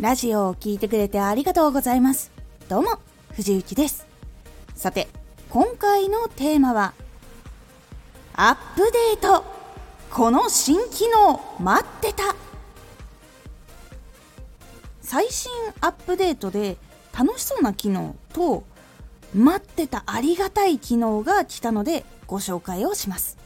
ラジオを聴いてくれてありがとうございます。どうも、藤幸です。さて、今回のテーマは、アップデートこの新機能待ってた最新アップデートで楽しそうな機能と待ってたありがたい機能が来たのでご紹介をします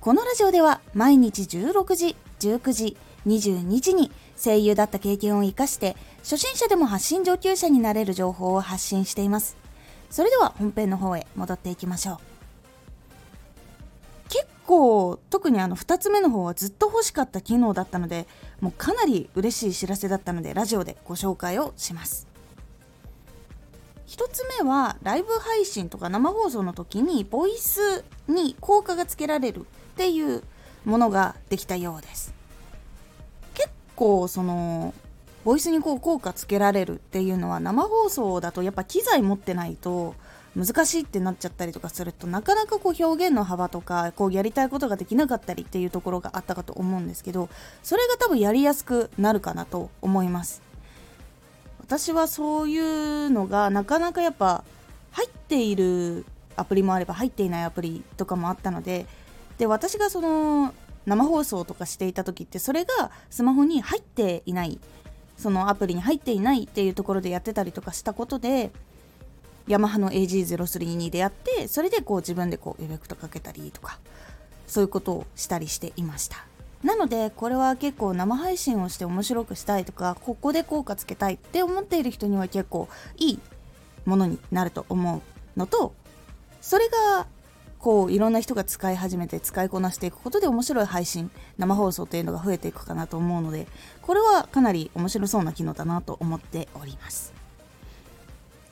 このラジオでは毎日16時19時22時に声優だった経験を生かして初心者でも発信上級者になれる情報を発信しています。それでは本編の方へ戻っていきましょう。結構特にあの2つ目の方はずっと欲しかった機能だったのでもうかなり嬉しい知らせだったのでラジオでご紹介をします。1つ目はライブ配信とか生放送の時にボイスに効果がつけられるっていうものができたようです。結構そのボイスにこう効果つけられるっていうのは生放送だとやっぱ機材持ってないと難しいってなっちゃったりとかするとなかなかこう表現の幅とかこうやりたいことができなかったりっていうところがあったかと思うんですけどそれが多分やりやすくなるかなと思います。私はそういうのがなかなかやっぱ入っているアプリもあれば入っていないアプリとかもあったのでで私がその生放送とかしていた時ってそれがスマホに入っていないそのアプリに入っていないっていうところでやってたりとかしたことでヤマハの AG03 に出会ってそれでこう自分でこうエフェクトかけたりとかそういうことをしたりしていました。なのでこれは結構生配信をして面白くしたいとかここで効果つけたいって思っている人には結構いいものになると思うのとそれがこういろんな人が使い始めて使いこなしていくことで面白い配信生放送というのが増えていくかなと思うのでこれはかなり面白そうな機能だなと思っております。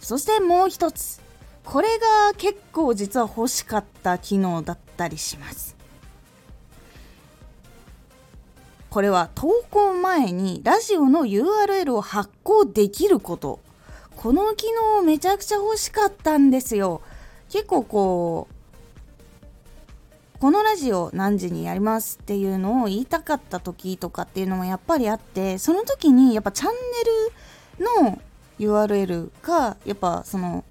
そしてもう一つ。これが結構実は欲しかった機能だったりします。これは投稿前にラジオの URL を発行できること。この機能めちゃくちゃ欲しかったんですよ。結構こうこのラジオ何時にやりますっていうのを言いたかった時とかっていうのもやっぱりあってその時にやっぱチャンネルの URL がやっぱその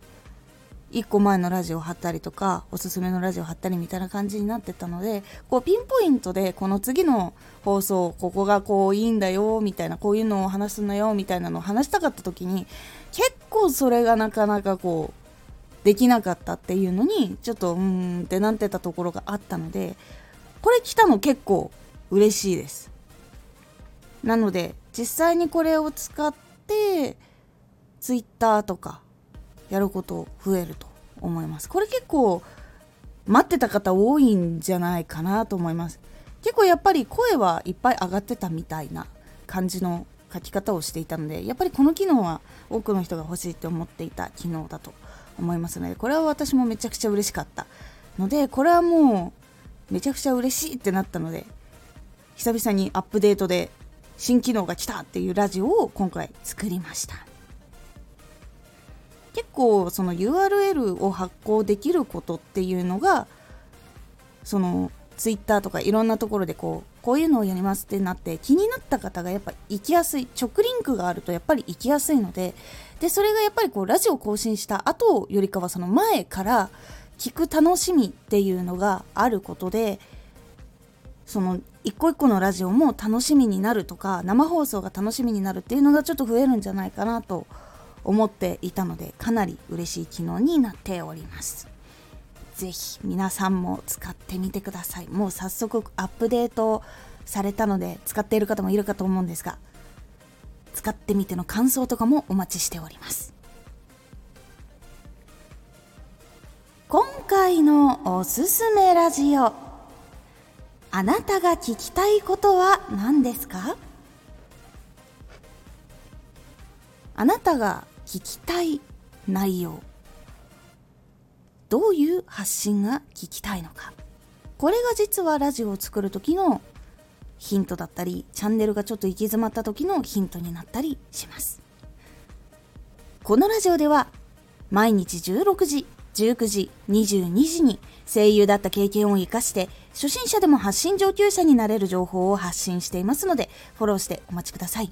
1個前のラジオ貼ったりとかおすすめのラジオ貼ったりみたいな感じになってたのでこうピンポイントでこの次の放送ここがこういいんだよみたいなこういうのを話すんだよみたいなのを話したかった時に結構それがなかなかこうできなかったっていうのにちょっとうーんってなってたところがあったのでこれ来たの結構嬉しいです。なので実際にこれを使って Twitter とかやること増えると思います。これ結構待ってた方多いんじゃないかなと思います。結構やっぱり声はいっぱい上がってたみたいな感じの書き方をしていたのでやっぱりこの機能は多くの人が欲しいって思っていた機能だと思いますのでこれは私もめちゃくちゃ嬉しかったのでこれはもうめちゃくちゃ嬉しいってなったので久々にアップデートで新機能が来たっていうラジオを今回作りました。結構その URL を発行できることっていうのがその Twitter とかいろんなところでこうこういうのをやりますってなって気になった方がやっぱ行きやすい直リンクがあるとやっぱり行きやすいのででそれがやっぱりこうラジオ更新した後よりかはその前から聞く楽しみっていうのがあることでその一個一個のラジオも楽しみになるとか生放送が楽しみになるっていうのがちょっと増えるんじゃないかなと思っていたのでかなり嬉しい機能になっております。是非皆さんも使ってみてください。もう早速アップデートされたので使っている方もいるかと思うんですが使ってみての感想とかもお待ちしております。今回のおすすめラジオ。あなたが聞きたいことは何ですか？あなたが聞きたい内容。どういう発信が聞きたいのか。これが実はラジオを作る時のヒントだったりチャンネルがちょっと行き詰まった時のヒントになったりします。このラジオでは毎日16時19時22時に声優だった経験を生かして初心者でも発信上級者になれる情報を発信していますのでフォローしてお待ちください。